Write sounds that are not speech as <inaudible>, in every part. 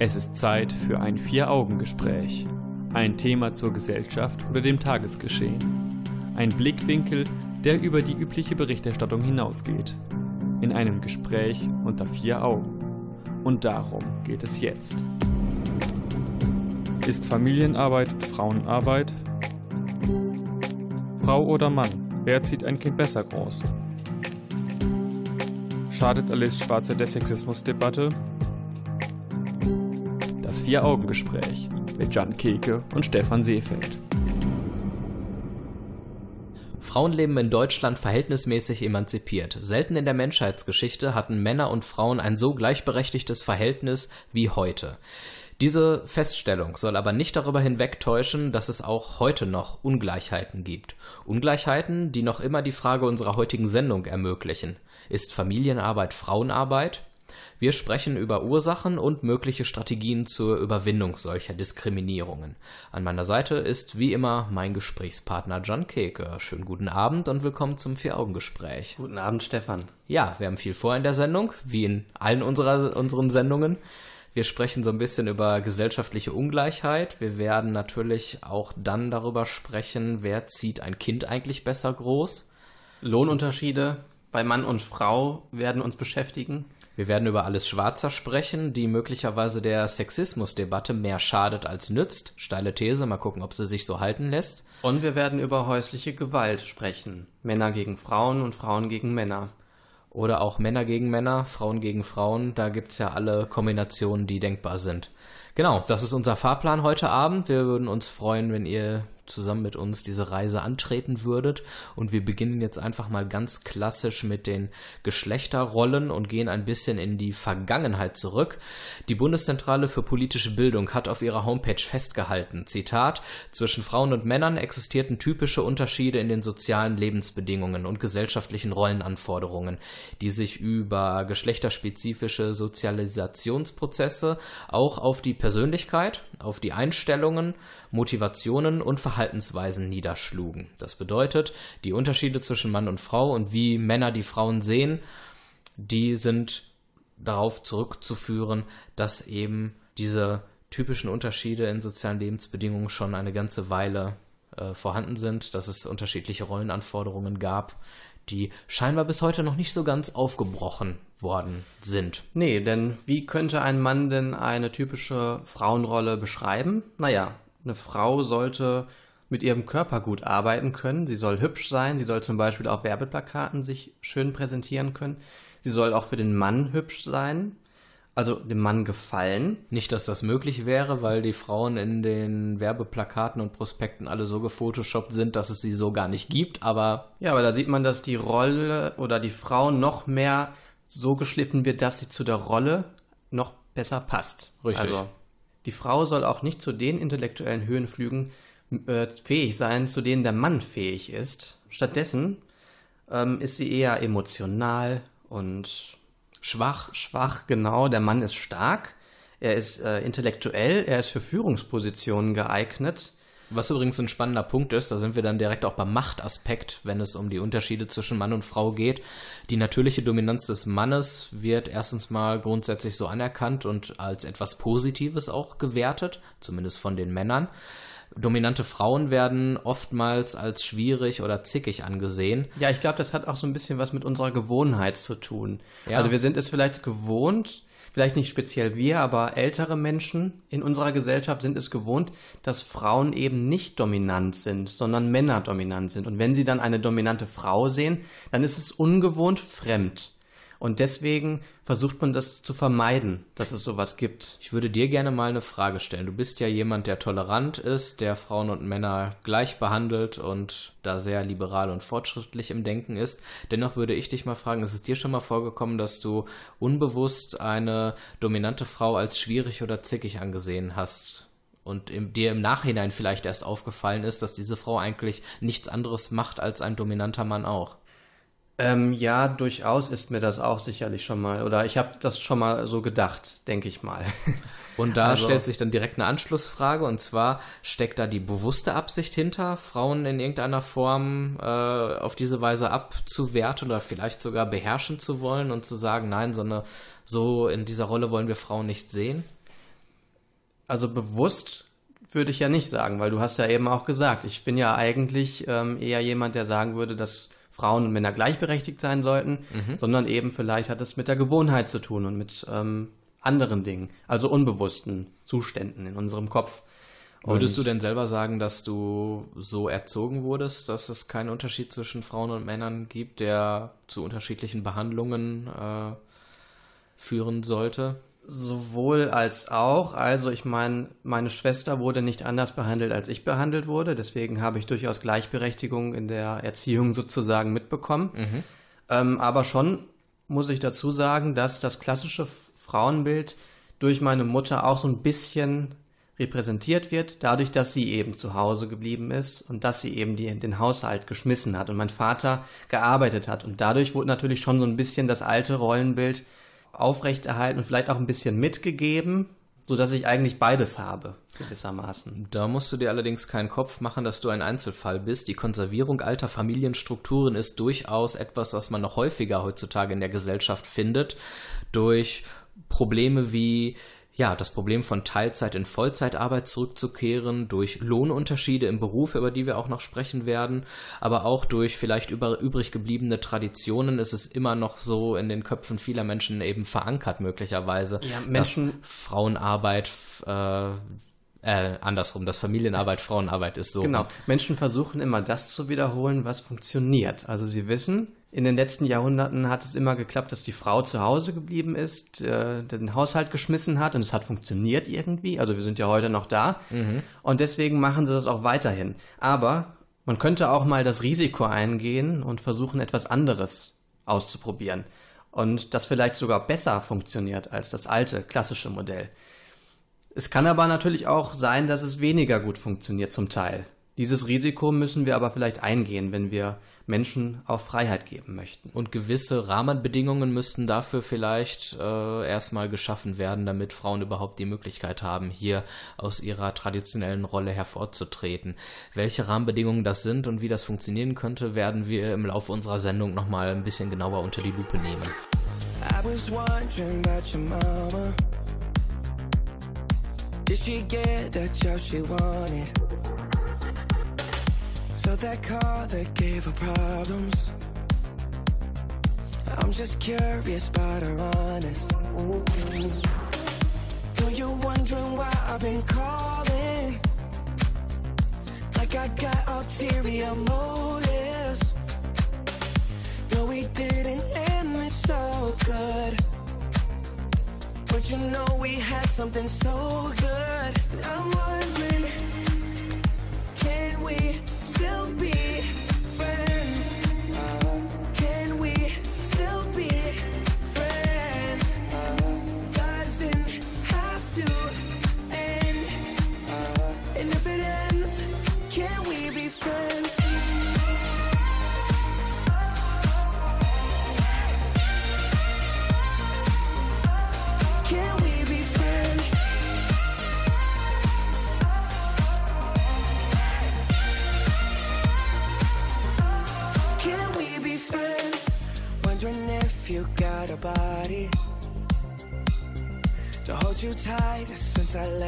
Es ist Zeit für ein Vier-Augen-Gespräch. Ein Thema zur Gesellschaft oder dem Tagesgeschehen. Ein Blickwinkel, der über die übliche Berichterstattung hinausgeht. In einem Gespräch unter vier Augen. Und darum geht es jetzt. Ist Familienarbeit Frauenarbeit? Frau oder Mann, wer zieht ein Kind besser groß? Schadet Alice Schwarze der Sexismusdebatte? Vier-Augen-Gespräch mit Jan Keke und Stefan Seefeld. Frauen leben in Deutschland verhältnismäßig emanzipiert. Selten in der Menschheitsgeschichte hatten Männer und Frauen ein so gleichberechtigtes Verhältnis wie heute. Diese Feststellung soll aber nicht darüber hinwegtäuschen, dass es auch heute noch Ungleichheiten gibt. Ungleichheiten, die noch immer die Frage unserer heutigen Sendung ermöglichen. Ist Familienarbeit Frauenarbeit? Wir sprechen über Ursachen und mögliche Strategien zur Überwindung solcher Diskriminierungen. An meiner Seite ist wie immer mein Gesprächspartner John Keke. Schönen guten Abend und willkommen zum Vier-Augen-Gespräch. Guten Abend, Stefan. Ja, wir haben viel vor in der Sendung, wie in allen unserer, unseren Sendungen. Wir sprechen so ein bisschen über gesellschaftliche Ungleichheit. Wir werden natürlich auch dann darüber sprechen, wer zieht ein Kind eigentlich besser groß. Lohnunterschiede bei Mann und Frau werden uns beschäftigen. Wir werden über alles Schwarzer sprechen, die möglicherweise der Sexismusdebatte mehr schadet als nützt. Steile These, mal gucken, ob sie sich so halten lässt. Und wir werden über häusliche Gewalt sprechen. Männer gegen Frauen und Frauen gegen Männer. Oder auch Männer gegen Männer, Frauen gegen Frauen. Da gibt es ja alle Kombinationen, die denkbar sind. Genau, das ist unser Fahrplan heute Abend. Wir würden uns freuen, wenn ihr zusammen mit uns diese Reise antreten würdet. Und wir beginnen jetzt einfach mal ganz klassisch mit den Geschlechterrollen und gehen ein bisschen in die Vergangenheit zurück. Die Bundeszentrale für politische Bildung hat auf ihrer Homepage festgehalten, Zitat, zwischen Frauen und Männern existierten typische Unterschiede in den sozialen Lebensbedingungen und gesellschaftlichen Rollenanforderungen, die sich über geschlechterspezifische Sozialisationsprozesse auch auf die Persönlichkeit, auf die Einstellungen, Motivationen und Verhalten Verhaltensweisen niederschlugen. Das bedeutet, die Unterschiede zwischen Mann und Frau und wie Männer die Frauen sehen, die sind darauf zurückzuführen, dass eben diese typischen Unterschiede in sozialen Lebensbedingungen schon eine ganze Weile äh, vorhanden sind, dass es unterschiedliche Rollenanforderungen gab, die scheinbar bis heute noch nicht so ganz aufgebrochen worden sind. Nee, denn wie könnte ein Mann denn eine typische Frauenrolle beschreiben? Naja, eine Frau sollte mit ihrem Körper gut arbeiten können. Sie soll hübsch sein, sie soll zum Beispiel auf Werbeplakaten sich schön präsentieren können. Sie soll auch für den Mann hübsch sein, also dem Mann gefallen. Nicht, dass das möglich wäre, weil die Frauen in den Werbeplakaten und Prospekten alle so gefotoshoppt sind, dass es sie so gar nicht gibt, aber. Ja, aber da sieht man, dass die Rolle oder die Frau noch mehr so geschliffen wird, dass sie zu der Rolle noch besser passt. Richtig. Also, die Frau soll auch nicht zu den intellektuellen Höhenflügen äh, fähig sein, zu denen der Mann fähig ist. Stattdessen ähm, ist sie eher emotional und schwach. Schwach, genau. Der Mann ist stark. Er ist äh, intellektuell. Er ist für Führungspositionen geeignet. Was übrigens ein spannender Punkt ist, da sind wir dann direkt auch beim Machtaspekt, wenn es um die Unterschiede zwischen Mann und Frau geht. Die natürliche Dominanz des Mannes wird erstens mal grundsätzlich so anerkannt und als etwas Positives auch gewertet, zumindest von den Männern dominante Frauen werden oftmals als schwierig oder zickig angesehen. Ja, ich glaube, das hat auch so ein bisschen was mit unserer Gewohnheit zu tun. Ja. Also wir sind es vielleicht gewohnt, vielleicht nicht speziell wir, aber ältere Menschen in unserer Gesellschaft sind es gewohnt, dass Frauen eben nicht dominant sind, sondern Männer dominant sind. Und wenn sie dann eine dominante Frau sehen, dann ist es ungewohnt fremd. Und deswegen versucht man das zu vermeiden, dass es sowas gibt. Ich würde dir gerne mal eine Frage stellen. Du bist ja jemand, der tolerant ist, der Frauen und Männer gleich behandelt und da sehr liberal und fortschrittlich im Denken ist. Dennoch würde ich dich mal fragen, ist es dir schon mal vorgekommen, dass du unbewusst eine dominante Frau als schwierig oder zickig angesehen hast? und im, dir im Nachhinein vielleicht erst aufgefallen ist, dass diese Frau eigentlich nichts anderes macht als ein dominanter Mann auch. Ähm, ja, durchaus ist mir das auch sicherlich schon mal, oder ich habe das schon mal so gedacht, denke ich mal. <laughs> Und da also, stellt sich dann direkt eine Anschlussfrage, und zwar steckt da die bewusste Absicht hinter, Frauen in irgendeiner Form äh, auf diese Weise abzuwerten oder vielleicht sogar beherrschen zu wollen und zu sagen, nein, so, eine, so in dieser Rolle wollen wir Frauen nicht sehen? Also bewusst würde ich ja nicht sagen, weil du hast ja eben auch gesagt, ich bin ja eigentlich ähm, eher jemand, der sagen würde, dass Frauen und Männer gleichberechtigt sein sollten, mhm. sondern eben vielleicht hat es mit der Gewohnheit zu tun und mit ähm, anderen Dingen, also unbewussten Zuständen in unserem Kopf. Würdest du denn selber sagen, dass du so erzogen wurdest, dass es keinen Unterschied zwischen Frauen und Männern gibt, der zu unterschiedlichen Behandlungen äh, führen sollte? Sowohl als auch. Also ich meine, meine Schwester wurde nicht anders behandelt, als ich behandelt wurde. Deswegen habe ich durchaus Gleichberechtigung in der Erziehung sozusagen mitbekommen. Mhm. Ähm, aber schon muss ich dazu sagen, dass das klassische Frauenbild durch meine Mutter auch so ein bisschen repräsentiert wird, dadurch, dass sie eben zu Hause geblieben ist und dass sie eben die, den Haushalt geschmissen hat und mein Vater gearbeitet hat. Und dadurch wurde natürlich schon so ein bisschen das alte Rollenbild aufrechterhalten und vielleicht auch ein bisschen mitgegeben, so dass ich eigentlich beides habe, gewissermaßen. Da musst du dir allerdings keinen Kopf machen, dass du ein Einzelfall bist. Die Konservierung alter Familienstrukturen ist durchaus etwas, was man noch häufiger heutzutage in der Gesellschaft findet, durch Probleme wie ja, das Problem von Teilzeit in Vollzeitarbeit zurückzukehren, durch Lohnunterschiede im Beruf, über die wir auch noch sprechen werden, aber auch durch vielleicht über, übrig gebliebene Traditionen ist es immer noch so in den Köpfen vieler Menschen eben verankert möglicherweise, ja, Menschen dass Frauenarbeit äh, äh, andersrum, dass Familienarbeit Frauenarbeit ist so. Genau. Menschen versuchen immer das zu wiederholen, was funktioniert. Also sie wissen, in den letzten Jahrhunderten hat es immer geklappt, dass die Frau zu Hause geblieben ist, äh, den Haushalt geschmissen hat und es hat funktioniert irgendwie. Also wir sind ja heute noch da mhm. und deswegen machen sie das auch weiterhin. Aber man könnte auch mal das Risiko eingehen und versuchen, etwas anderes auszuprobieren und das vielleicht sogar besser funktioniert als das alte klassische Modell. Es kann aber natürlich auch sein, dass es weniger gut funktioniert zum Teil. Dieses Risiko müssen wir aber vielleicht eingehen, wenn wir Menschen auch Freiheit geben möchten. Und gewisse Rahmenbedingungen müssten dafür vielleicht äh, erstmal geschaffen werden, damit Frauen überhaupt die Möglichkeit haben, hier aus ihrer traditionellen Rolle hervorzutreten. Welche Rahmenbedingungen das sind und wie das funktionieren könnte, werden wir im Laufe unserer Sendung nochmal ein bisschen genauer unter die Lupe nehmen. I was wondering about your mama. Did she get that job she wanted? So that car that gave her problems. I'm just curious about her honest. Though you're wondering why I've been calling? Like I got ulterior motives. No, we didn't end this so good. But you know we had something so good. I'm wondering Can we still be friends? I left.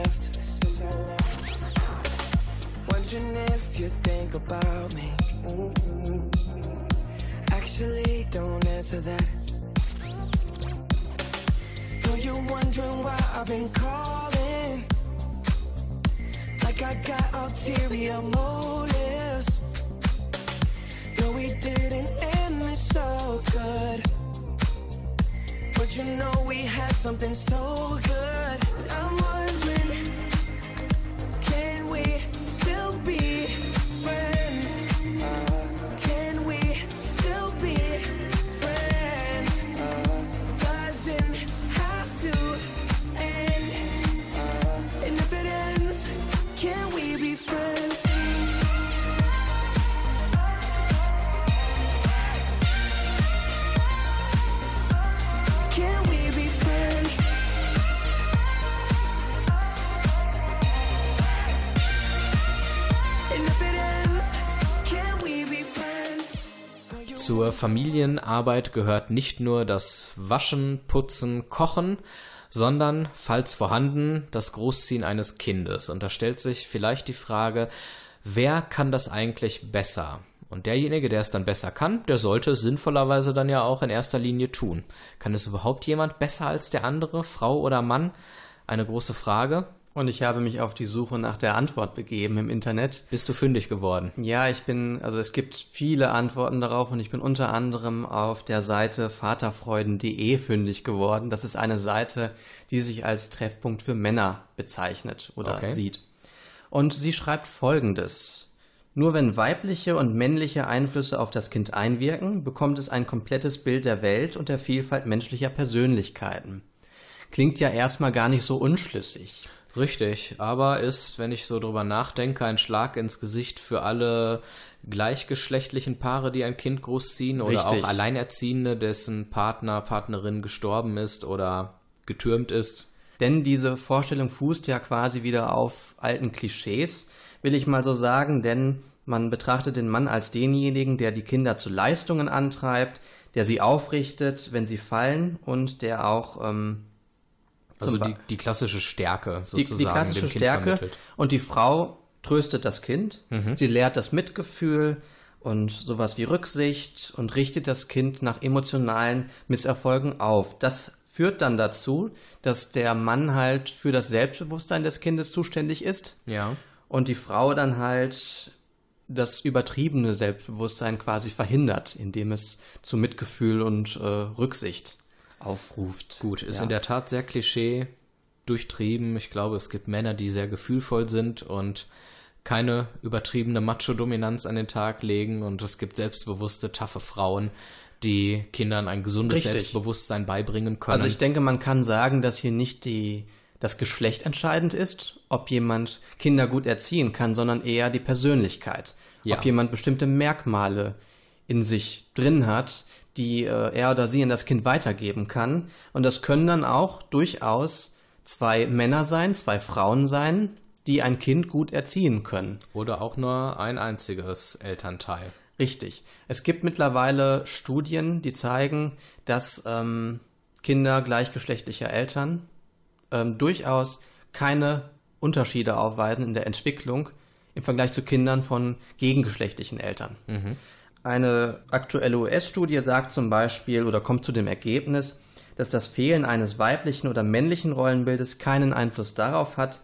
Familienarbeit gehört nicht nur das Waschen, Putzen, Kochen, sondern, falls vorhanden, das Großziehen eines Kindes. Und da stellt sich vielleicht die Frage, wer kann das eigentlich besser? Und derjenige, der es dann besser kann, der sollte es sinnvollerweise dann ja auch in erster Linie tun. Kann es überhaupt jemand besser als der andere, Frau oder Mann? Eine große Frage. Und ich habe mich auf die Suche nach der Antwort begeben im Internet. Bist du fündig geworden? Ja, ich bin, also es gibt viele Antworten darauf und ich bin unter anderem auf der Seite vaterfreuden.de fündig geworden. Das ist eine Seite, die sich als Treffpunkt für Männer bezeichnet oder okay. sieht. Und sie schreibt folgendes. Nur wenn weibliche und männliche Einflüsse auf das Kind einwirken, bekommt es ein komplettes Bild der Welt und der Vielfalt menschlicher Persönlichkeiten. Klingt ja erstmal gar nicht so unschlüssig. Richtig, aber ist, wenn ich so drüber nachdenke, ein Schlag ins Gesicht für alle gleichgeschlechtlichen Paare, die ein Kind großziehen oder Richtig. auch Alleinerziehende, dessen Partner, Partnerin gestorben ist oder getürmt ist. Denn diese Vorstellung fußt ja quasi wieder auf alten Klischees, will ich mal so sagen, denn man betrachtet den Mann als denjenigen, der die Kinder zu Leistungen antreibt, der sie aufrichtet, wenn sie fallen und der auch ähm, also die, die klassische Stärke sozusagen. Die, die klassische Stärke. Vermittelt. Und die Frau tröstet das Kind. Mhm. Sie lehrt das Mitgefühl und sowas wie Rücksicht und richtet das Kind nach emotionalen Misserfolgen auf. Das führt dann dazu, dass der Mann halt für das Selbstbewusstsein des Kindes zuständig ist. Ja. Und die Frau dann halt das übertriebene Selbstbewusstsein quasi verhindert, indem es zu Mitgefühl und äh, Rücksicht aufruft. Gut, ist ja. in der Tat sehr Klischee durchtrieben. Ich glaube, es gibt Männer, die sehr gefühlvoll sind und keine übertriebene Macho-Dominanz an den Tag legen und es gibt selbstbewusste, taffe Frauen, die Kindern ein gesundes Richtig. Selbstbewusstsein beibringen können. Also ich denke, man kann sagen, dass hier nicht die, das Geschlecht entscheidend ist, ob jemand Kinder gut erziehen kann, sondern eher die Persönlichkeit. Ja. Ob jemand bestimmte Merkmale in sich drin hat, die äh, er oder sie in das Kind weitergeben kann. Und das können dann auch durchaus zwei Männer sein, zwei Frauen sein, die ein Kind gut erziehen können. Oder auch nur ein einziges Elternteil. Richtig. Es gibt mittlerweile Studien, die zeigen, dass ähm, Kinder gleichgeschlechtlicher Eltern ähm, durchaus keine Unterschiede aufweisen in der Entwicklung im Vergleich zu Kindern von gegengeschlechtlichen Eltern. Mhm. Eine aktuelle US-Studie sagt zum Beispiel oder kommt zu dem Ergebnis, dass das Fehlen eines weiblichen oder männlichen Rollenbildes keinen Einfluss darauf hat,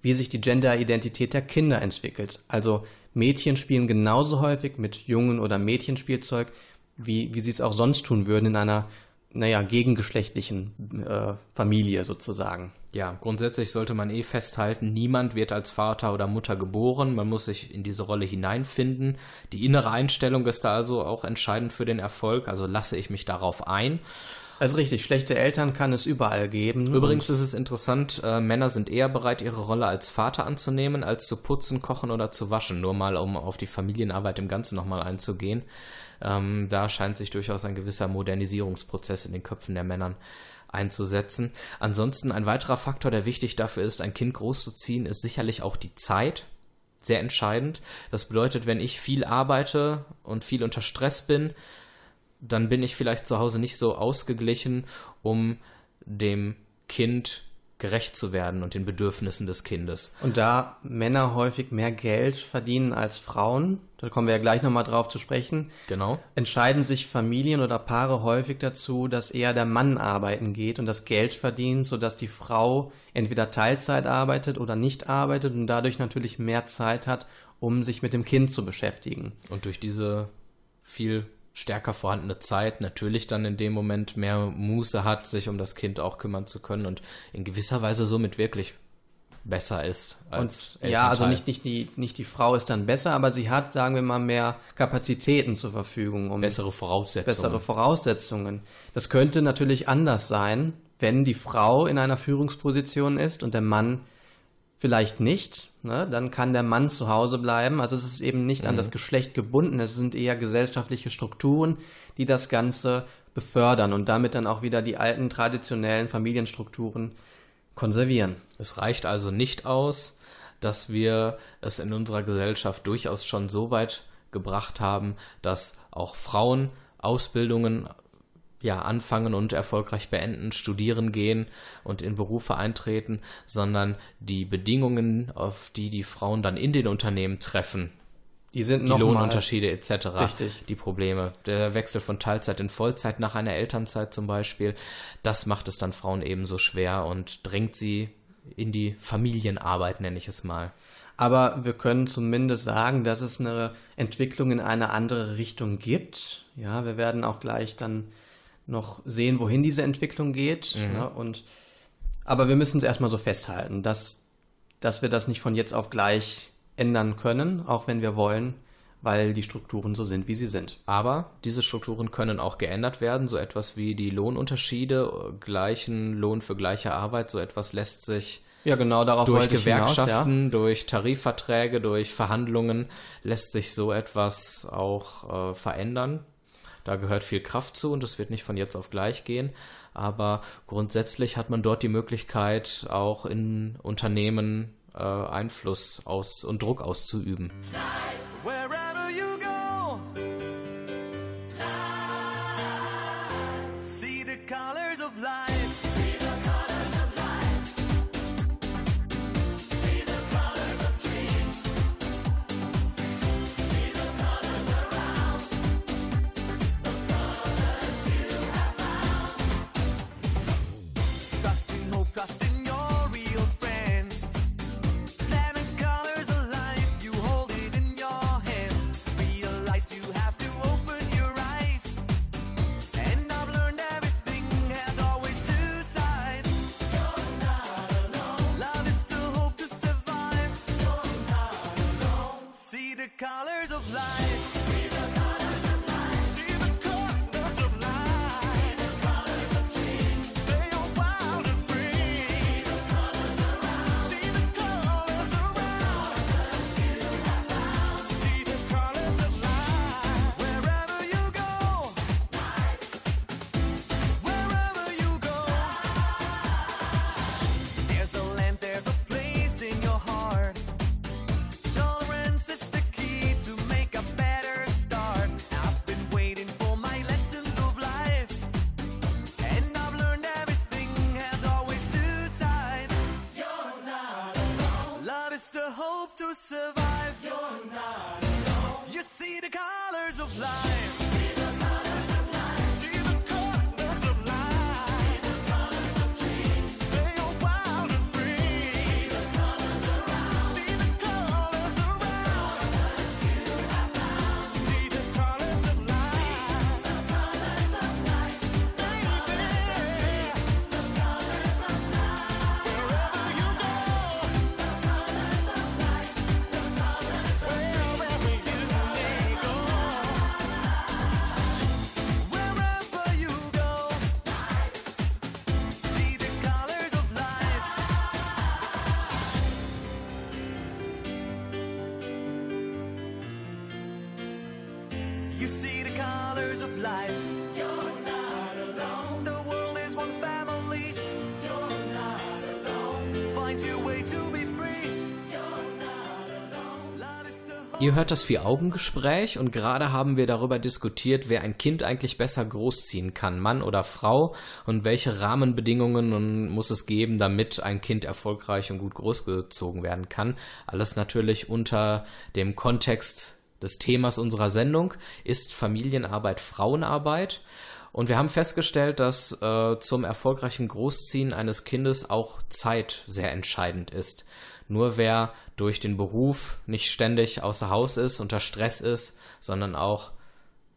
wie sich die Gender-Identität der Kinder entwickelt. Also Mädchen spielen genauso häufig mit Jungen- oder Mädchenspielzeug, wie, wie sie es auch sonst tun würden in einer naja, gegengeschlechtlichen äh, Familie sozusagen. Ja, grundsätzlich sollte man eh festhalten, niemand wird als Vater oder Mutter geboren. Man muss sich in diese Rolle hineinfinden. Die innere Einstellung ist da also auch entscheidend für den Erfolg. Also lasse ich mich darauf ein. Also richtig, schlechte Eltern kann es überall geben. Übrigens ist es interessant, äh, Männer sind eher bereit, ihre Rolle als Vater anzunehmen, als zu putzen, kochen oder zu waschen. Nur mal, um auf die Familienarbeit im Ganzen nochmal einzugehen. Ähm, da scheint sich durchaus ein gewisser Modernisierungsprozess in den Köpfen der Männern einzusetzen. Ansonsten ein weiterer Faktor, der wichtig dafür ist, ein Kind großzuziehen, ist sicherlich auch die Zeit. Sehr entscheidend. Das bedeutet, wenn ich viel arbeite und viel unter Stress bin, dann bin ich vielleicht zu Hause nicht so ausgeglichen, um dem Kind gerecht zu werden und den Bedürfnissen des Kindes. Und da Männer häufig mehr Geld verdienen als Frauen, da kommen wir ja gleich nochmal drauf zu sprechen, genau. entscheiden sich Familien oder Paare häufig dazu, dass eher der Mann arbeiten geht und das Geld verdient, sodass die Frau entweder Teilzeit arbeitet oder nicht arbeitet und dadurch natürlich mehr Zeit hat, um sich mit dem Kind zu beschäftigen. Und durch diese viel stärker vorhandene Zeit natürlich dann in dem Moment mehr Muße hat, sich um das Kind auch kümmern zu können und in gewisser Weise somit wirklich besser ist als und, Ja, also nicht, nicht, die, nicht die Frau ist dann besser, aber sie hat, sagen wir mal, mehr Kapazitäten zur Verfügung. Um bessere Voraussetzungen. Bessere Voraussetzungen. Das könnte natürlich anders sein, wenn die Frau in einer Führungsposition ist und der Mann vielleicht nicht, ne? dann kann der Mann zu Hause bleiben. Also es ist eben nicht mhm. an das Geschlecht gebunden, es sind eher gesellschaftliche Strukturen, die das Ganze befördern und damit dann auch wieder die alten traditionellen Familienstrukturen konservieren. Es reicht also nicht aus, dass wir es in unserer Gesellschaft durchaus schon so weit gebracht haben, dass auch Frauen Ausbildungen ja, anfangen und erfolgreich beenden, studieren gehen und in Berufe eintreten, sondern die Bedingungen, auf die die Frauen dann in den Unternehmen treffen, die sind die Lohnunterschiede etc. Richtig. Die Probleme. Der Wechsel von Teilzeit in Vollzeit nach einer Elternzeit zum Beispiel, das macht es dann Frauen ebenso schwer und drängt sie in die Familienarbeit, nenne ich es mal. Aber wir können zumindest sagen, dass es eine Entwicklung in eine andere Richtung gibt. Ja, wir werden auch gleich dann noch sehen, wohin diese Entwicklung geht. Mhm. Ja, und, aber wir müssen es erstmal so festhalten, dass, dass wir das nicht von jetzt auf gleich ändern können, auch wenn wir wollen, weil die Strukturen so sind, wie sie sind. Aber diese Strukturen können auch geändert werden. So etwas wie die Lohnunterschiede, gleichen Lohn für gleiche Arbeit, so etwas lässt sich ja, genau, darauf durch Gewerkschaften, hinaus, ja. durch Tarifverträge, durch Verhandlungen lässt sich so etwas auch äh, verändern. Da gehört viel Kraft zu und es wird nicht von jetzt auf gleich gehen. Aber grundsätzlich hat man dort die Möglichkeit, auch in Unternehmen äh, Einfluss aus und Druck auszuüben. Wherever to survive. Ihr hört das Vier-Augen-Gespräch und gerade haben wir darüber diskutiert, wer ein Kind eigentlich besser großziehen kann, Mann oder Frau, und welche Rahmenbedingungen muss es geben, damit ein Kind erfolgreich und gut großgezogen werden kann. Alles natürlich unter dem Kontext des Themas unserer Sendung. Ist Familienarbeit Frauenarbeit? Und wir haben festgestellt, dass äh, zum erfolgreichen Großziehen eines Kindes auch Zeit sehr entscheidend ist. Nur wer durch den Beruf nicht ständig außer Haus ist, unter Stress ist, sondern auch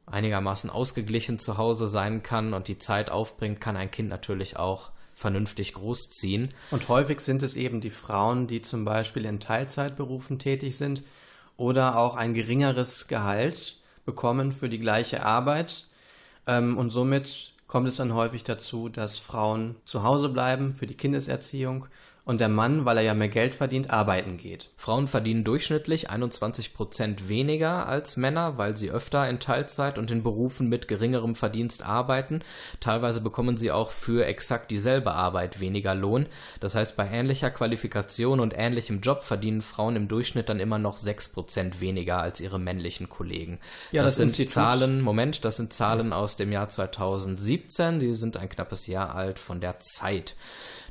einigermaßen ausgeglichen zu Hause sein kann und die Zeit aufbringt, kann ein Kind natürlich auch vernünftig großziehen. Und häufig sind es eben die Frauen, die zum Beispiel in Teilzeitberufen tätig sind oder auch ein geringeres Gehalt bekommen für die gleiche Arbeit. Ähm, und somit kommt es dann häufig dazu, dass Frauen zu Hause bleiben für die Kindeserziehung und der Mann, weil er ja mehr Geld verdient, arbeiten geht. Frauen verdienen durchschnittlich 21 Prozent weniger als Männer, weil sie öfter in Teilzeit und in Berufen mit geringerem Verdienst arbeiten. Teilweise bekommen sie auch für exakt dieselbe Arbeit weniger Lohn. Das heißt, bei ähnlicher Qualifikation und ähnlichem Job verdienen Frauen im Durchschnitt dann immer noch 6 Prozent weniger als ihre männlichen Kollegen. Ja, das, das sind Institut. Zahlen, Moment, das sind Zahlen aus dem Jahr 2017, die sind ein knappes Jahr alt von der Zeit.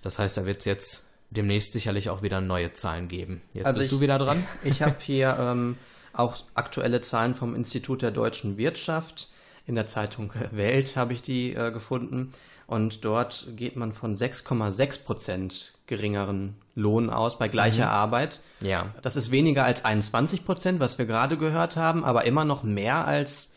Das heißt, da wird es jetzt demnächst sicherlich auch wieder neue Zahlen geben. Jetzt also bist ich, du wieder dran. <laughs> Ich habe hier ähm, auch aktuelle Zahlen vom Institut der deutschen Wirtschaft. In der Zeitung <laughs> Welt habe ich die äh, gefunden. Und dort geht man von 6,6 Prozent geringeren Lohn aus bei gleicher mhm. Arbeit. Ja. Das ist weniger als 21 Prozent, was wir gerade gehört haben, aber immer noch mehr, als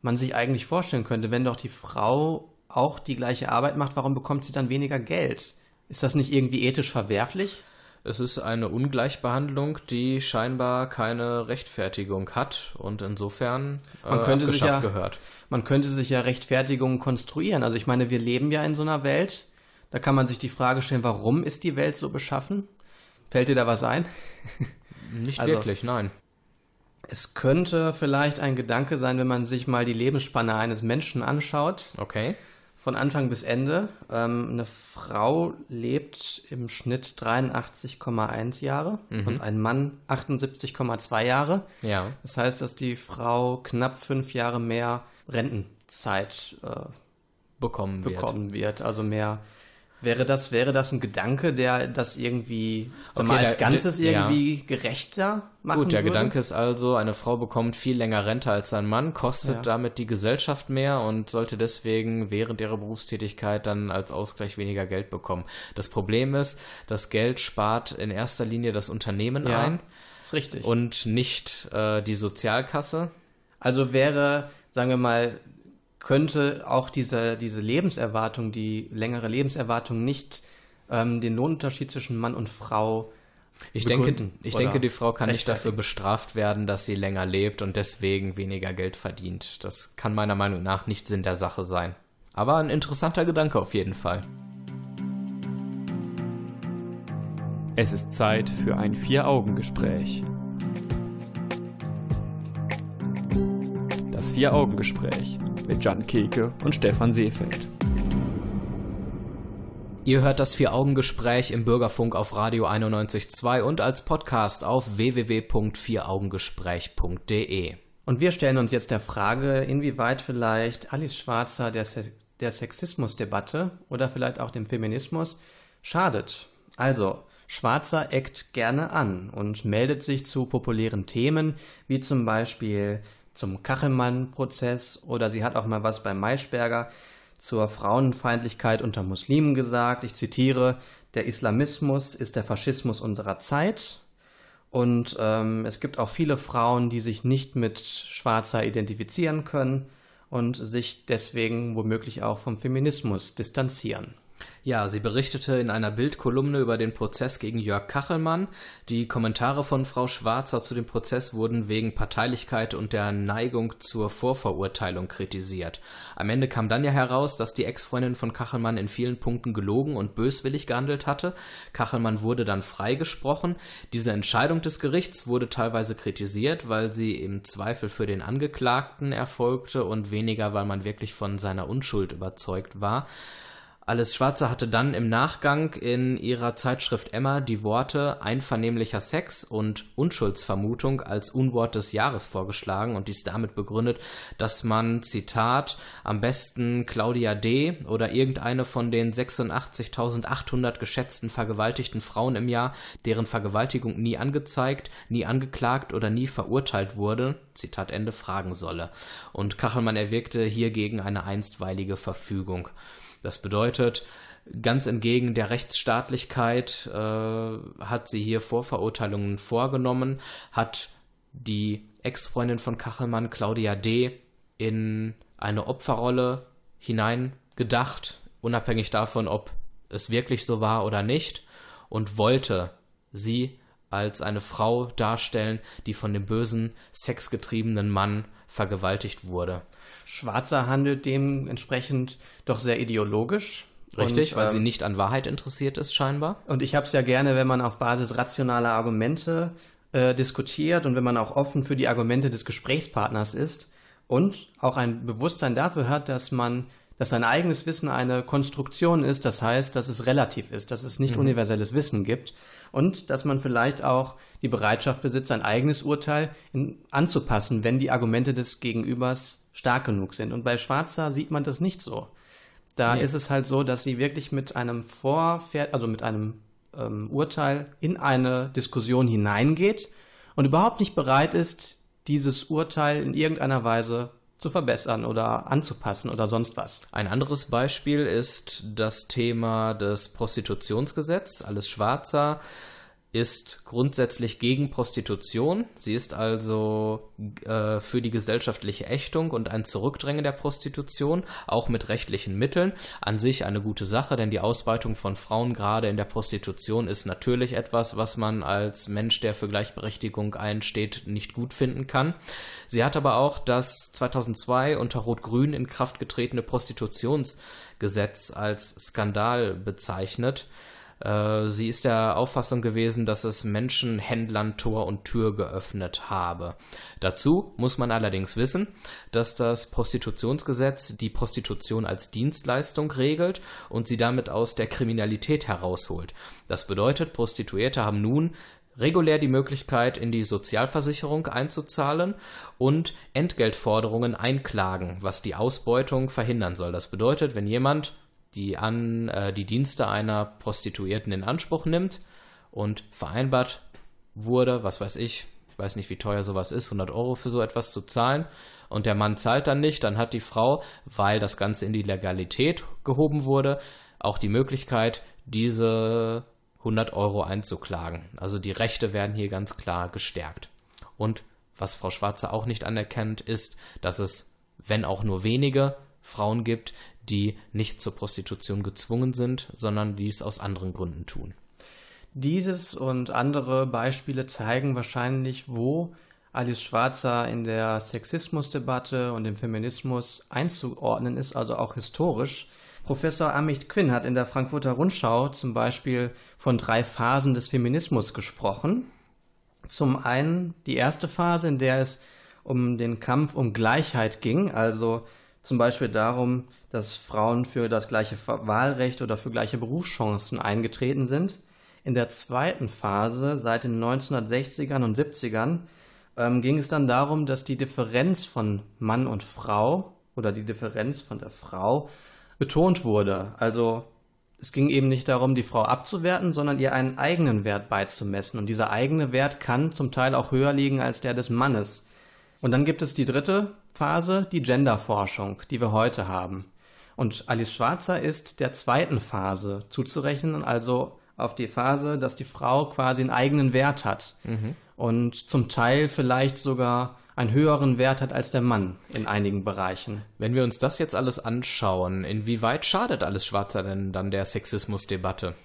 man sich eigentlich vorstellen könnte. Wenn doch die Frau auch die gleiche Arbeit macht, warum bekommt sie dann weniger Geld? Ist das nicht irgendwie ethisch verwerflich? Es ist eine Ungleichbehandlung, die scheinbar keine Rechtfertigung hat und insofern äh, man könnte sich ja, gehört. Man könnte sich ja Rechtfertigungen konstruieren. Also ich meine, wir leben ja in so einer Welt. Da kann man sich die Frage stellen, warum ist die Welt so beschaffen? Fällt dir da was ein? <laughs> Nicht also, wirklich, nein. Es könnte vielleicht ein Gedanke sein, wenn man sich mal die Lebensspanne eines Menschen anschaut. Okay von Anfang bis Ende. Ähm, eine Frau lebt im Schnitt 83,1 Jahre mhm. und ein Mann 78,2 Jahre. Ja. Das heißt, dass die Frau knapp fünf Jahre mehr Rentenzeit äh, bekommen, bekommen wird. wird. Also mehr Wäre das, wäre das ein Gedanke, der das irgendwie okay, mal, als der, Ganzes irgendwie ja. gerechter machen Gut, der würde? Gedanke ist also, eine Frau bekommt viel länger Rente als ein Mann, kostet ja. damit die Gesellschaft mehr und sollte deswegen während ihrer Berufstätigkeit dann als Ausgleich weniger Geld bekommen. Das Problem ist, das Geld spart in erster Linie das Unternehmen ja, ein. Ist richtig. Und nicht äh, die Sozialkasse. Also wäre, sagen wir mal, könnte auch diese, diese Lebenserwartung, die längere Lebenserwartung nicht ähm, den Lohnunterschied zwischen Mann und Frau ich denke, ich denke, die Frau kann nicht dafür bestraft werden, dass sie länger lebt und deswegen weniger Geld verdient. Das kann meiner Meinung nach nicht Sinn der Sache sein. Aber ein interessanter Gedanke auf jeden Fall. Es ist Zeit für ein Vier-Augen-Gespräch. Vier-Augen-Gespräch mit Jan Keke und Stefan Seefeld. Ihr hört das Vier-Augen-Gespräch im Bürgerfunk auf Radio 91.2 und als Podcast auf www.vieraugengespräch.de. Und wir stellen uns jetzt der Frage, inwieweit vielleicht Alice Schwarzer der, Se der Sexismusdebatte oder vielleicht auch dem Feminismus schadet. Also, Schwarzer eckt gerne an und meldet sich zu populären Themen, wie zum Beispiel zum Kachelmann-Prozess oder sie hat auch mal was beim Maischberger zur Frauenfeindlichkeit unter Muslimen gesagt. Ich zitiere, der Islamismus ist der Faschismus unserer Zeit. Und ähm, es gibt auch viele Frauen, die sich nicht mit Schwarzer identifizieren können und sich deswegen womöglich auch vom Feminismus distanzieren. Ja, sie berichtete in einer Bildkolumne über den Prozess gegen Jörg Kachelmann. Die Kommentare von Frau Schwarzer zu dem Prozess wurden wegen Parteilichkeit und der Neigung zur Vorverurteilung kritisiert. Am Ende kam dann ja heraus, dass die Ex-Freundin von Kachelmann in vielen Punkten gelogen und böswillig gehandelt hatte. Kachelmann wurde dann freigesprochen. Diese Entscheidung des Gerichts wurde teilweise kritisiert, weil sie im Zweifel für den Angeklagten erfolgte und weniger, weil man wirklich von seiner Unschuld überzeugt war. Alice Schwarzer hatte dann im Nachgang in ihrer Zeitschrift Emma die Worte einvernehmlicher Sex und Unschuldsvermutung als Unwort des Jahres vorgeschlagen und dies damit begründet, dass man, Zitat, am besten Claudia D. oder irgendeine von den 86.800 geschätzten vergewaltigten Frauen im Jahr, deren Vergewaltigung nie angezeigt, nie angeklagt oder nie verurteilt wurde, Zitat Ende, fragen solle. Und Kachelmann erwirkte hiergegen eine einstweilige Verfügung. Das bedeutet, ganz entgegen der Rechtsstaatlichkeit äh, hat sie hier Vorverurteilungen vorgenommen, hat die Ex-Freundin von Kachelmann, Claudia D., in eine Opferrolle hineingedacht, unabhängig davon, ob es wirklich so war oder nicht, und wollte sie als eine Frau darstellen, die von dem bösen, sexgetriebenen Mann vergewaltigt wurde. Schwarzer handelt dementsprechend doch sehr ideologisch Richtig, und, weil ähm, sie nicht an Wahrheit interessiert ist, scheinbar. Und ich habe es ja gerne, wenn man auf Basis rationaler Argumente äh, diskutiert und wenn man auch offen für die Argumente des Gesprächspartners ist und auch ein Bewusstsein dafür hat, dass man dass sein eigenes Wissen eine Konstruktion ist, das heißt, dass es relativ ist, dass es nicht mhm. universelles Wissen gibt und dass man vielleicht auch die Bereitschaft besitzt, sein eigenes Urteil in, anzupassen, wenn die Argumente des Gegenübers stark genug sind. Und bei Schwarzer sieht man das nicht so. Da nee. ist es halt so, dass sie wirklich mit einem Vorpferd, also mit einem ähm, Urteil in eine Diskussion hineingeht und überhaupt nicht bereit ist, dieses Urteil in irgendeiner Weise zu verbessern oder anzupassen oder sonst was. Ein anderes Beispiel ist das Thema des Prostitutionsgesetzes. Alles Schwarzer ist grundsätzlich gegen Prostitution. Sie ist also äh, für die gesellschaftliche Ächtung und ein Zurückdrängen der Prostitution, auch mit rechtlichen Mitteln. An sich eine gute Sache, denn die Ausbeutung von Frauen gerade in der Prostitution ist natürlich etwas, was man als Mensch, der für Gleichberechtigung einsteht, nicht gut finden kann. Sie hat aber auch das 2002 unter Rot-Grün in Kraft getretene Prostitutionsgesetz als Skandal bezeichnet. Äh, sie ist der Auffassung gewesen, dass es Menschenhändlern Tor und Tür geöffnet habe. Dazu muss man allerdings wissen, dass das Prostitutionsgesetz die Prostitution als Dienstleistung regelt und sie damit aus der Kriminalität herausholt. Das bedeutet, Prostituierte haben nun regulär die Möglichkeit, in die Sozialversicherung einzuzahlen und Entgeltforderungen einklagen, was die Ausbeutung verhindern soll. Das bedeutet, wenn jemand die an äh, die Dienste einer Prostituierten in Anspruch nimmt und vereinbart wurde, was weiß ich, ich weiß nicht, wie teuer sowas ist, 100 Euro für so etwas zu zahlen und der Mann zahlt dann nicht, dann hat die Frau, weil das Ganze in die Legalität gehoben wurde, auch die Möglichkeit, diese 100 Euro einzuklagen. Also die Rechte werden hier ganz klar gestärkt. Und was Frau Schwarze auch nicht anerkennt, ist, dass es, wenn auch nur wenige, Frauen gibt, die nicht zur Prostitution gezwungen sind, sondern dies aus anderen Gründen tun. Dieses und andere Beispiele zeigen wahrscheinlich, wo Alice Schwarzer in der Sexismusdebatte und im Feminismus einzuordnen ist, also auch historisch. Professor Amicht Quinn hat in der Frankfurter Rundschau zum Beispiel von drei Phasen des Feminismus gesprochen. Zum einen die erste Phase, in der es um den Kampf um Gleichheit ging, also zum Beispiel darum, dass Frauen für das gleiche Wahlrecht oder für gleiche Berufschancen eingetreten sind. In der zweiten Phase, seit den 1960ern und 70ern, ähm, ging es dann darum, dass die Differenz von Mann und Frau oder die Differenz von der Frau betont wurde. Also es ging eben nicht darum, die Frau abzuwerten, sondern ihr einen eigenen Wert beizumessen. Und dieser eigene Wert kann zum Teil auch höher liegen als der des Mannes. Und dann gibt es die dritte Phase, die Genderforschung, die wir heute haben. Und Alice Schwarzer ist der zweiten Phase zuzurechnen, also auf die Phase, dass die Frau quasi einen eigenen Wert hat mhm. und zum Teil vielleicht sogar einen höheren Wert hat als der Mann in einigen Bereichen. Wenn wir uns das jetzt alles anschauen, inwieweit schadet Alice Schwarzer denn dann der Sexismusdebatte?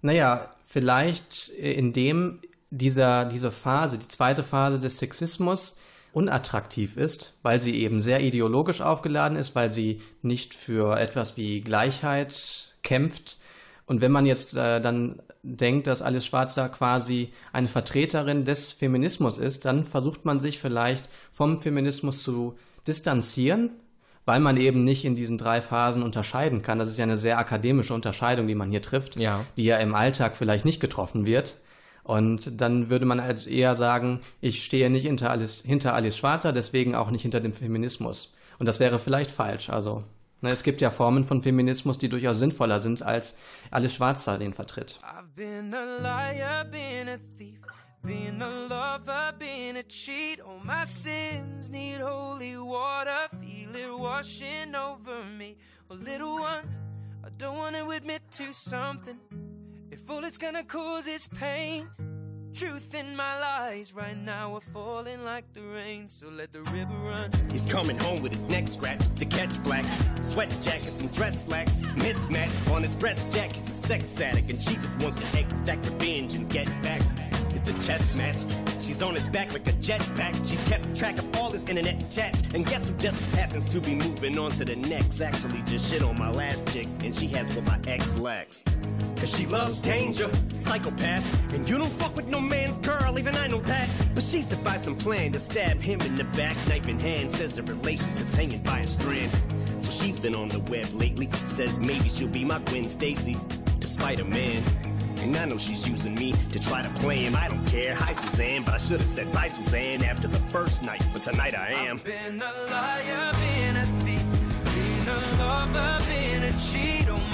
Naja, vielleicht indem dieser, diese Phase, die zweite Phase des Sexismus, unattraktiv ist, weil sie eben sehr ideologisch aufgeladen ist, weil sie nicht für etwas wie Gleichheit kämpft. Und wenn man jetzt äh, dann denkt, dass Alice Schwarzer quasi eine Vertreterin des Feminismus ist, dann versucht man sich vielleicht vom Feminismus zu distanzieren, weil man eben nicht in diesen drei Phasen unterscheiden kann. Das ist ja eine sehr akademische Unterscheidung, die man hier trifft, ja. die ja im Alltag vielleicht nicht getroffen wird. Und dann würde man also eher sagen, ich stehe nicht hinter Alice, hinter Alice Schwarzer, deswegen auch nicht hinter dem Feminismus. Und das wäre vielleicht falsch. Also ne, es gibt ja Formen von Feminismus, die durchaus sinnvoller sind, als Alice Schwarzer den vertritt. I've been a liar, been a thief. Being a lover, being a cheat, all my sins need holy water, feel it washing over me. Well, little one, I don't want to admit to something. If all it's gonna cause is pain, truth in my lies right now are falling like the rain, so let the river run. He's coming home with his neck scratched to catch black. Sweat jackets and dress slacks, mismatched on his breast jack. He's a sex addict, and she just wants to exact revenge and get back. It's a chess match. She's on his back like a jetpack. She's kept track of all his internet chats. And guess who just happens to be moving on to the next? Actually, just shit on my last chick, and she has what my ex lacks. Cause she loves danger, psychopath. And you don't fuck with no man's girl, even I know that. But she's devised some plan to stab him in the back, knife in hand. Says the relationship's hanging by a strand. So she's been on the web lately. Says maybe she'll be my Gwen Stacy, despite a man. And I know she's using me to try to play him. I don't care. Hi, Suzanne, but I should have said bye, Suzanne, after the first night. But tonight I am. I've been a liar, been a thief, been a lover, been a cheat. Oh,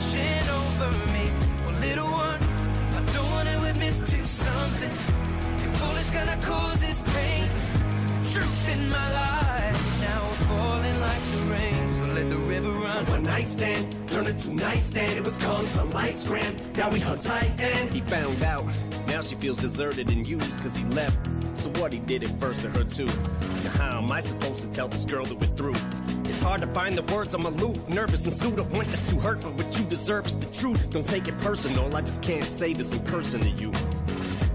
washing over me. Well, little one, I don't want to admit to something. If all it's gonna cause is pain, the truth in my life now falling like the rain. Let the river run. One night stand, turned into nightstand. It was calm, some lights grand. Now we hung tight and he found out. Now she feels deserted and used cause he left. So what he did it first to her too. Now how am I supposed to tell this girl that we're through? It's hard to find the words, I'm aloof, nervous and sued. I want this to hurt, but what you deserve is the truth. Don't take it personal, I just can't say this in person to you.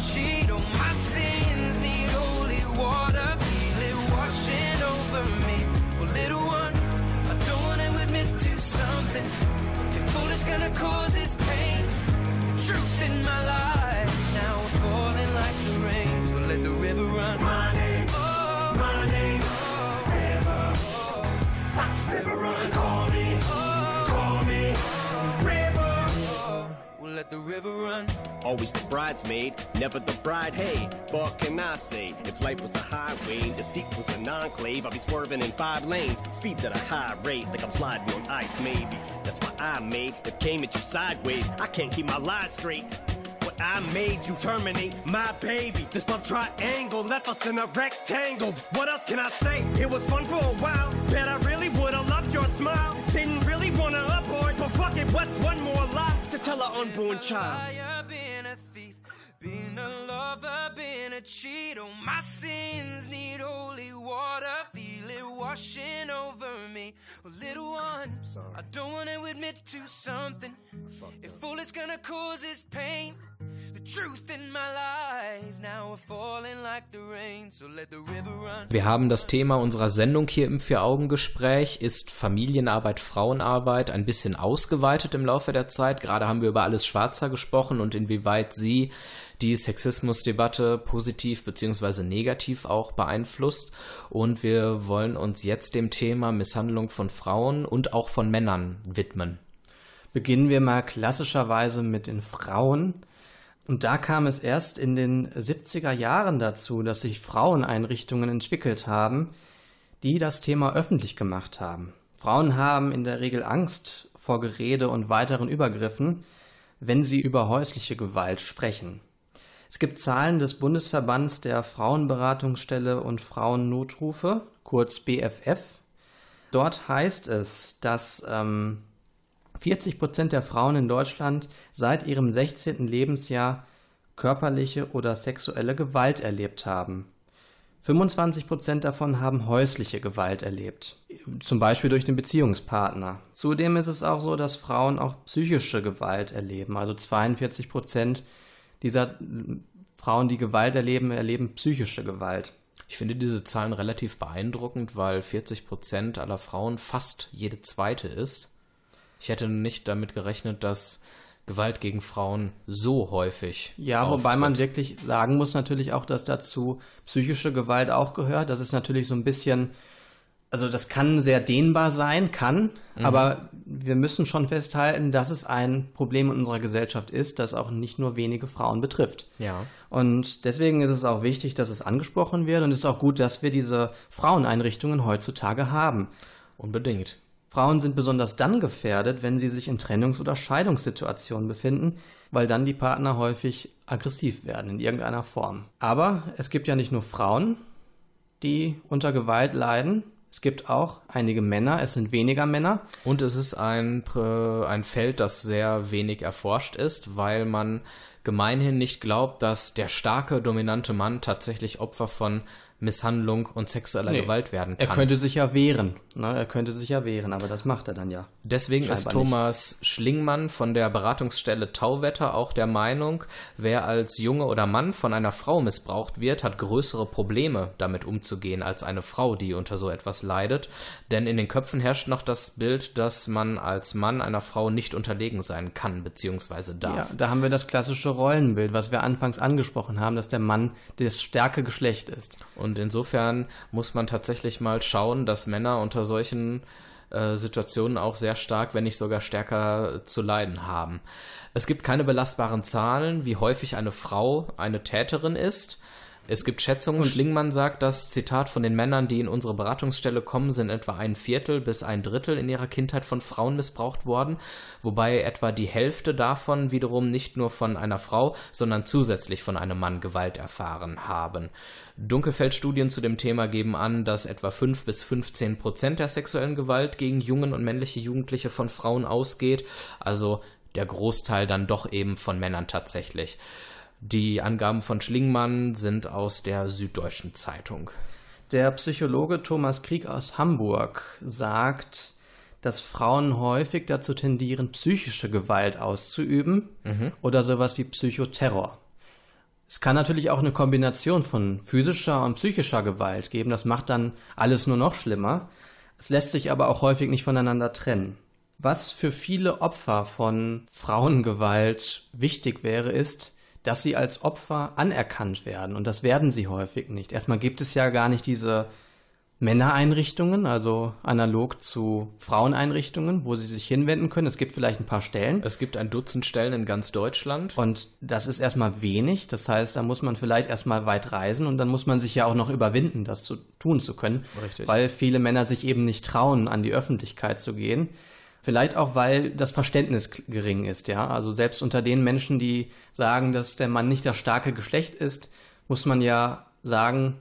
Cheat. Oh, my sins need holy water, feel it washing over me. Well, little one, I don't want to admit to something. If all it's gonna cause is pain, the truth in my life now we're falling like the rain. So let the river run. My name's, Oh, my name's oh, River. Oh, oh, River runs, call the river run. Always the bridesmaid, never the bride. Hey, what can I say? If life was a highway deceit was an enclave, I'd be swerving in five lanes, speeds at a high rate, like I'm sliding on ice. Maybe that's why I made. If came at you sideways, I can't keep my lies straight. What I made you terminate my baby. This love triangle left us in a rectangle. What else can I say? It was fun for a while. Bet I really would've loved your smile. Didn't really wanna fuck it, what's one more lie to tell an unborn child? liar, been a thief, been a lover, been a cheat. Oh, my sins need holy water, feel it washing over me. Well, little one, I don't want to admit to something. If all it's gonna cause is pain, Wir haben das Thema unserer Sendung hier im Vier-Augen-Gespräch, ist Familienarbeit, Frauenarbeit, ein bisschen ausgeweitet im Laufe der Zeit. Gerade haben wir über alles Schwarzer gesprochen und inwieweit sie die Sexismusdebatte positiv bzw. negativ auch beeinflusst. Und wir wollen uns jetzt dem Thema Misshandlung von Frauen und auch von Männern widmen. Beginnen wir mal klassischerweise mit den Frauen. Und da kam es erst in den 70er Jahren dazu, dass sich Fraueneinrichtungen entwickelt haben, die das Thema öffentlich gemacht haben. Frauen haben in der Regel Angst vor Gerede und weiteren Übergriffen, wenn sie über häusliche Gewalt sprechen. Es gibt Zahlen des Bundesverbands der Frauenberatungsstelle und Frauennotrufe, kurz BFF. Dort heißt es, dass ähm, 40 Prozent der Frauen in Deutschland seit ihrem 16. Lebensjahr körperliche oder sexuelle Gewalt erlebt haben. 25 Prozent davon haben häusliche Gewalt erlebt, zum Beispiel durch den Beziehungspartner. Zudem ist es auch so, dass Frauen auch psychische Gewalt erleben. Also 42 Prozent dieser Frauen, die Gewalt erleben, erleben psychische Gewalt. Ich finde diese Zahlen relativ beeindruckend, weil 40 Prozent aller Frauen fast jede zweite ist. Ich hätte nicht damit gerechnet, dass Gewalt gegen Frauen so häufig. Ja, auftritt. wobei man wirklich sagen muss natürlich auch, dass dazu psychische Gewalt auch gehört. Das ist natürlich so ein bisschen, also das kann sehr dehnbar sein, kann, aber wir müssen schon festhalten, dass es ein Problem in unserer Gesellschaft ist, das auch nicht nur wenige Frauen betrifft. Ja. Und deswegen ist es auch wichtig, dass es angesprochen wird und es ist auch gut, dass wir diese Fraueneinrichtungen heutzutage haben. Unbedingt. Frauen sind besonders dann gefährdet, wenn sie sich in Trennungs- oder Scheidungssituationen befinden, weil dann die Partner häufig aggressiv werden in irgendeiner Form. Aber es gibt ja nicht nur Frauen, die unter Gewalt leiden. Es gibt auch einige Männer, es sind weniger Männer. Und es ist ein, ein Feld, das sehr wenig erforscht ist, weil man gemeinhin nicht glaubt, dass der starke, dominante Mann tatsächlich Opfer von Misshandlung und sexueller nee, Gewalt werden kann. Er könnte sich ja wehren. Ne? Er könnte sich ja wehren, aber das macht er dann ja. Deswegen Scheinbar ist Thomas nicht. Schlingmann von der Beratungsstelle Tauwetter auch der Meinung, wer als Junge oder Mann von einer Frau missbraucht wird, hat größere Probleme damit umzugehen als eine Frau, die unter so etwas leidet. Denn in den Köpfen herrscht noch das Bild, dass man als Mann einer Frau nicht unterlegen sein kann bzw. darf. Ja, da haben wir das klassische Rollenbild, was wir anfangs angesprochen haben, dass der Mann das stärke Geschlecht ist. Und und insofern muss man tatsächlich mal schauen, dass Männer unter solchen äh, Situationen auch sehr stark, wenn nicht sogar stärker zu leiden haben. Es gibt keine belastbaren Zahlen, wie häufig eine Frau eine Täterin ist. Es gibt Schätzungen, Schlingmann sagt, dass, Zitat, von den Männern, die in unsere Beratungsstelle kommen, sind etwa ein Viertel bis ein Drittel in ihrer Kindheit von Frauen missbraucht worden, wobei etwa die Hälfte davon wiederum nicht nur von einer Frau, sondern zusätzlich von einem Mann Gewalt erfahren haben. Dunkelfeldstudien zu dem Thema geben an, dass etwa 5 bis 15 Prozent der sexuellen Gewalt gegen Jungen und männliche Jugendliche von Frauen ausgeht, also der Großteil dann doch eben von Männern tatsächlich. Die Angaben von Schlingmann sind aus der Süddeutschen Zeitung. Der Psychologe Thomas Krieg aus Hamburg sagt, dass Frauen häufig dazu tendieren, psychische Gewalt auszuüben mhm. oder sowas wie Psychoterror. Es kann natürlich auch eine Kombination von physischer und psychischer Gewalt geben. Das macht dann alles nur noch schlimmer. Es lässt sich aber auch häufig nicht voneinander trennen. Was für viele Opfer von Frauengewalt wichtig wäre, ist, dass sie als Opfer anerkannt werden. Und das werden sie häufig nicht. Erstmal gibt es ja gar nicht diese Männereinrichtungen, also analog zu Fraueneinrichtungen, wo sie sich hinwenden können. Es gibt vielleicht ein paar Stellen. Es gibt ein Dutzend Stellen in ganz Deutschland. Und das ist erstmal wenig. Das heißt, da muss man vielleicht erstmal weit reisen und dann muss man sich ja auch noch überwinden, das zu tun zu können. Richtig. Weil viele Männer sich eben nicht trauen, an die Öffentlichkeit zu gehen. Vielleicht auch, weil das Verständnis gering ist, ja. Also selbst unter den Menschen, die sagen, dass der Mann nicht das starke Geschlecht ist, muss man ja sagen,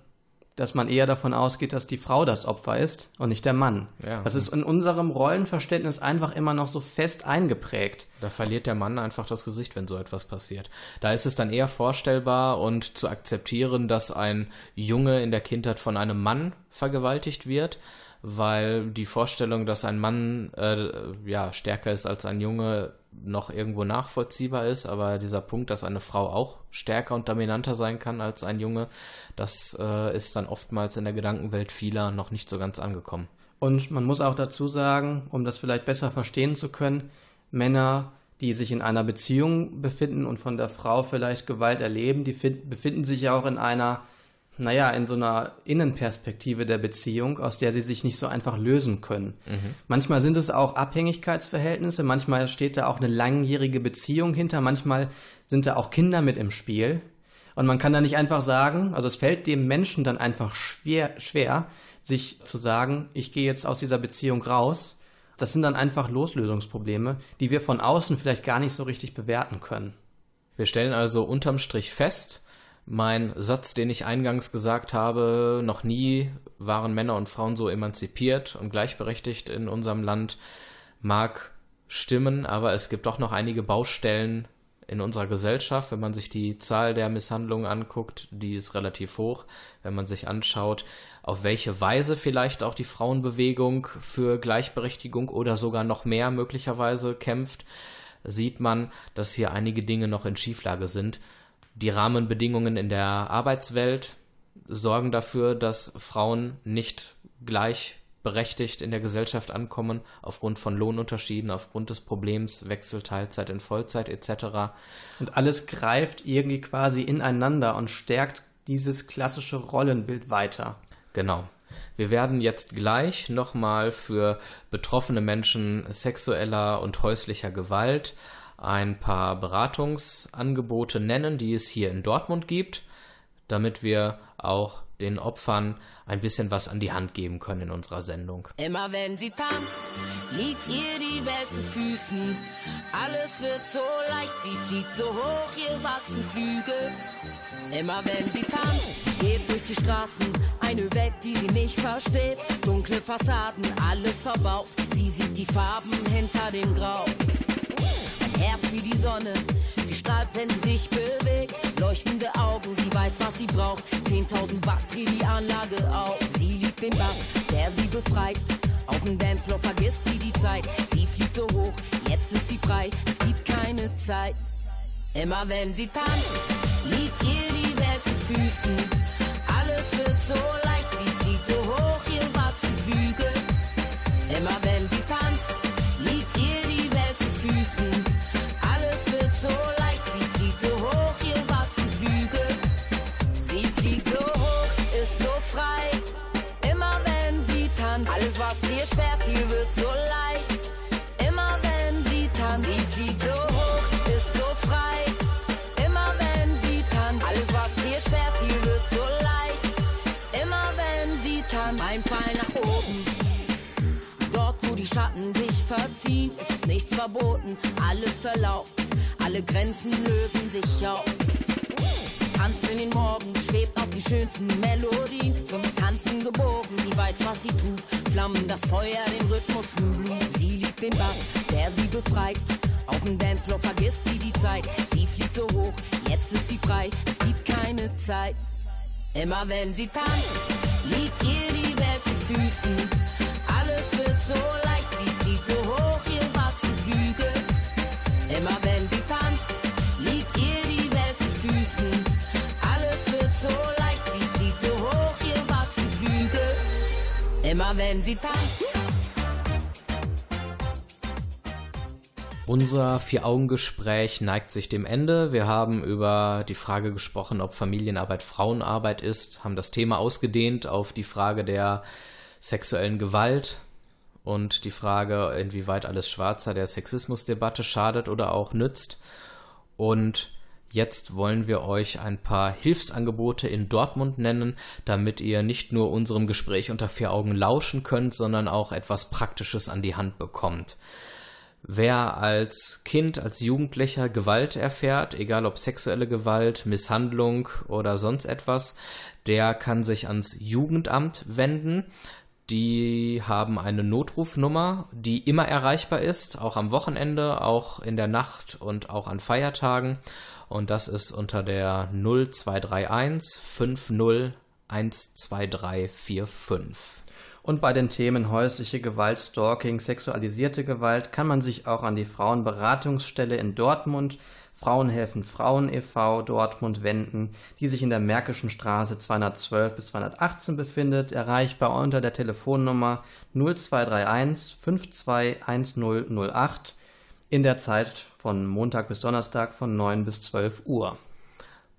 dass man eher davon ausgeht, dass die Frau das Opfer ist und nicht der Mann. Ja. Das ist in unserem Rollenverständnis einfach immer noch so fest eingeprägt. Da verliert der Mann einfach das Gesicht, wenn so etwas passiert. Da ist es dann eher vorstellbar und zu akzeptieren, dass ein Junge in der Kindheit von einem Mann vergewaltigt wird weil die Vorstellung, dass ein Mann äh, ja stärker ist als ein Junge, noch irgendwo nachvollziehbar ist, aber dieser Punkt, dass eine Frau auch stärker und dominanter sein kann als ein Junge, das äh, ist dann oftmals in der Gedankenwelt vieler noch nicht so ganz angekommen. Und man muss auch dazu sagen, um das vielleicht besser verstehen zu können, Männer, die sich in einer Beziehung befinden und von der Frau vielleicht Gewalt erleben, die befinden sich ja auch in einer naja, in so einer Innenperspektive der Beziehung, aus der sie sich nicht so einfach lösen können. Mhm. Manchmal sind es auch Abhängigkeitsverhältnisse, manchmal steht da auch eine langjährige Beziehung hinter, manchmal sind da auch Kinder mit im Spiel. Und man kann da nicht einfach sagen, also es fällt dem Menschen dann einfach schwer, schwer, sich zu sagen, ich gehe jetzt aus dieser Beziehung raus. Das sind dann einfach Loslösungsprobleme, die wir von außen vielleicht gar nicht so richtig bewerten können. Wir stellen also unterm Strich fest, mein Satz, den ich eingangs gesagt habe, noch nie waren Männer und Frauen so emanzipiert und gleichberechtigt in unserem Land, mag stimmen, aber es gibt doch noch einige Baustellen in unserer Gesellschaft. Wenn man sich die Zahl der Misshandlungen anguckt, die ist relativ hoch. Wenn man sich anschaut, auf welche Weise vielleicht auch die Frauenbewegung für Gleichberechtigung oder sogar noch mehr möglicherweise kämpft, sieht man, dass hier einige Dinge noch in Schieflage sind die Rahmenbedingungen in der Arbeitswelt sorgen dafür, dass Frauen nicht gleichberechtigt in der Gesellschaft ankommen, aufgrund von Lohnunterschieden, aufgrund des Problems Wechsel Teilzeit in Vollzeit etc. Und alles greift irgendwie quasi ineinander und stärkt dieses klassische Rollenbild weiter. Genau. Wir werden jetzt gleich nochmal für betroffene Menschen sexueller und häuslicher Gewalt ein paar Beratungsangebote nennen, die es hier in Dortmund gibt, damit wir auch den Opfern ein bisschen was an die Hand geben können in unserer Sendung. Immer wenn sie tanzt, liegt ihr die Welt zu Füßen. Alles wird so leicht, sie fliegt so hoch, ihr wachsen Flügel. Immer wenn sie tanzt, geht durch die Straßen, eine Welt, die sie nicht versteht. Dunkle Fassaden, alles verbaut, sie sieht die Farben hinter dem Grau. Herz wie die Sonne, sie strahlt, wenn sie sich bewegt. Leuchtende Augen, sie weiß, was sie braucht. 10.000 Watt dreht die Anlage auf. Sie liebt den Bass, der sie befreit. Auf dem Dancefloor vergisst sie die Zeit. Sie fliegt so hoch, jetzt ist sie frei. Es gibt keine Zeit. Immer wenn sie tanzt, liegt ihr die Welt zu Füßen. Alles wird so leicht, sie fliegt so hoch, ihr wachsen Flügel. Immer wenn schwer fiel, wird so leicht. Immer wenn sie tanzt, sie fliegt so hoch, ist so frei. Immer wenn sie tanzt, alles was ihr schwer fiel, wird so leicht. Immer wenn sie tanzt, ein Pfeil nach oben. Dort, wo die Schatten sich verziehen, ist nichts verboten, alles erlaubt. Alle Grenzen lösen sich auf. Tanzt in den Morgen, schwebt auf die schönsten Melodien. Zum Tanzen geboren, sie weiß, was sie tut. Flammen, das Feuer, den Rhythmus im Blut. Sie liebt den Bass, der sie befreit. Auf dem Dancefloor vergisst sie die Zeit. Sie fliegt so hoch, jetzt ist sie frei. Es gibt keine Zeit. Immer wenn sie tanzt, liegt ihr die Welt zu Füßen. Alles wird so leicht, Immer wenn sie tanzt. Unser Vier-Augen-Gespräch neigt sich dem Ende. Wir haben über die Frage gesprochen, ob Familienarbeit Frauenarbeit ist, haben das Thema ausgedehnt auf die Frage der sexuellen Gewalt und die Frage, inwieweit alles Schwarzer der Sexismusdebatte schadet oder auch nützt. Und Jetzt wollen wir euch ein paar Hilfsangebote in Dortmund nennen, damit ihr nicht nur unserem Gespräch unter vier Augen lauschen könnt, sondern auch etwas Praktisches an die Hand bekommt. Wer als Kind, als Jugendlicher Gewalt erfährt, egal ob sexuelle Gewalt, Misshandlung oder sonst etwas, der kann sich ans Jugendamt wenden. Die haben eine Notrufnummer, die immer erreichbar ist, auch am Wochenende, auch in der Nacht und auch an Feiertagen. Und das ist unter der 0231 50 12345. Und bei den Themen häusliche Gewalt, Stalking, sexualisierte Gewalt kann man sich auch an die Frauenberatungsstelle in Dortmund, Frauen helfen Frauen e.V. Dortmund wenden, die sich in der Märkischen Straße 212 bis 218 befindet, erreichbar unter der Telefonnummer 0231 521008 in der Zeit von Montag bis Donnerstag von 9 bis 12 Uhr.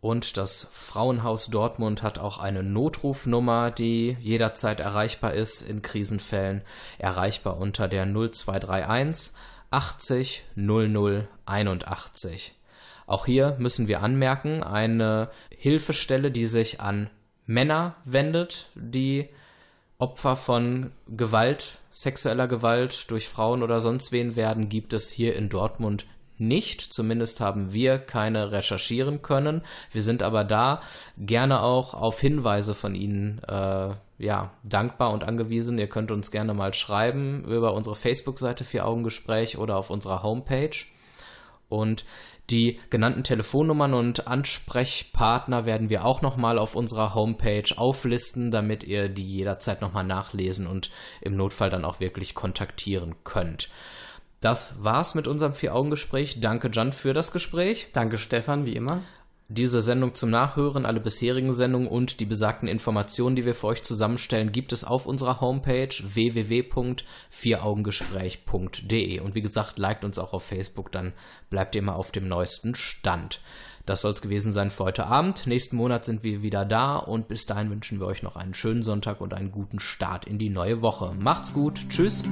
Und das Frauenhaus Dortmund hat auch eine Notrufnummer, die jederzeit erreichbar ist in Krisenfällen, erreichbar unter der 0231 80 00 81. Auch hier müssen wir anmerken, eine Hilfestelle, die sich an Männer wendet, die Opfer von Gewalt, sexueller Gewalt durch Frauen oder sonst wen werden, gibt es hier in Dortmund nicht. Zumindest haben wir keine recherchieren können. Wir sind aber da gerne auch auf Hinweise von Ihnen äh, ja, dankbar und angewiesen. Ihr könnt uns gerne mal schreiben über unsere Facebook-Seite Vier Augengespräch oder auf unserer Homepage. Und die genannten Telefonnummern und Ansprechpartner werden wir auch nochmal auf unserer Homepage auflisten, damit ihr die jederzeit nochmal nachlesen und im Notfall dann auch wirklich kontaktieren könnt. Das war's mit unserem Vier-Augen-Gespräch. Danke, Jan, für das Gespräch. Danke, Stefan, wie immer. Diese Sendung zum Nachhören, alle bisherigen Sendungen und die besagten Informationen, die wir für euch zusammenstellen, gibt es auf unserer Homepage www.vieraugengespräch.de. Und wie gesagt, liked uns auch auf Facebook, dann bleibt ihr immer auf dem neuesten Stand. Das soll es gewesen sein für heute Abend. Nächsten Monat sind wir wieder da und bis dahin wünschen wir euch noch einen schönen Sonntag und einen guten Start in die neue Woche. Macht's gut. Tschüss.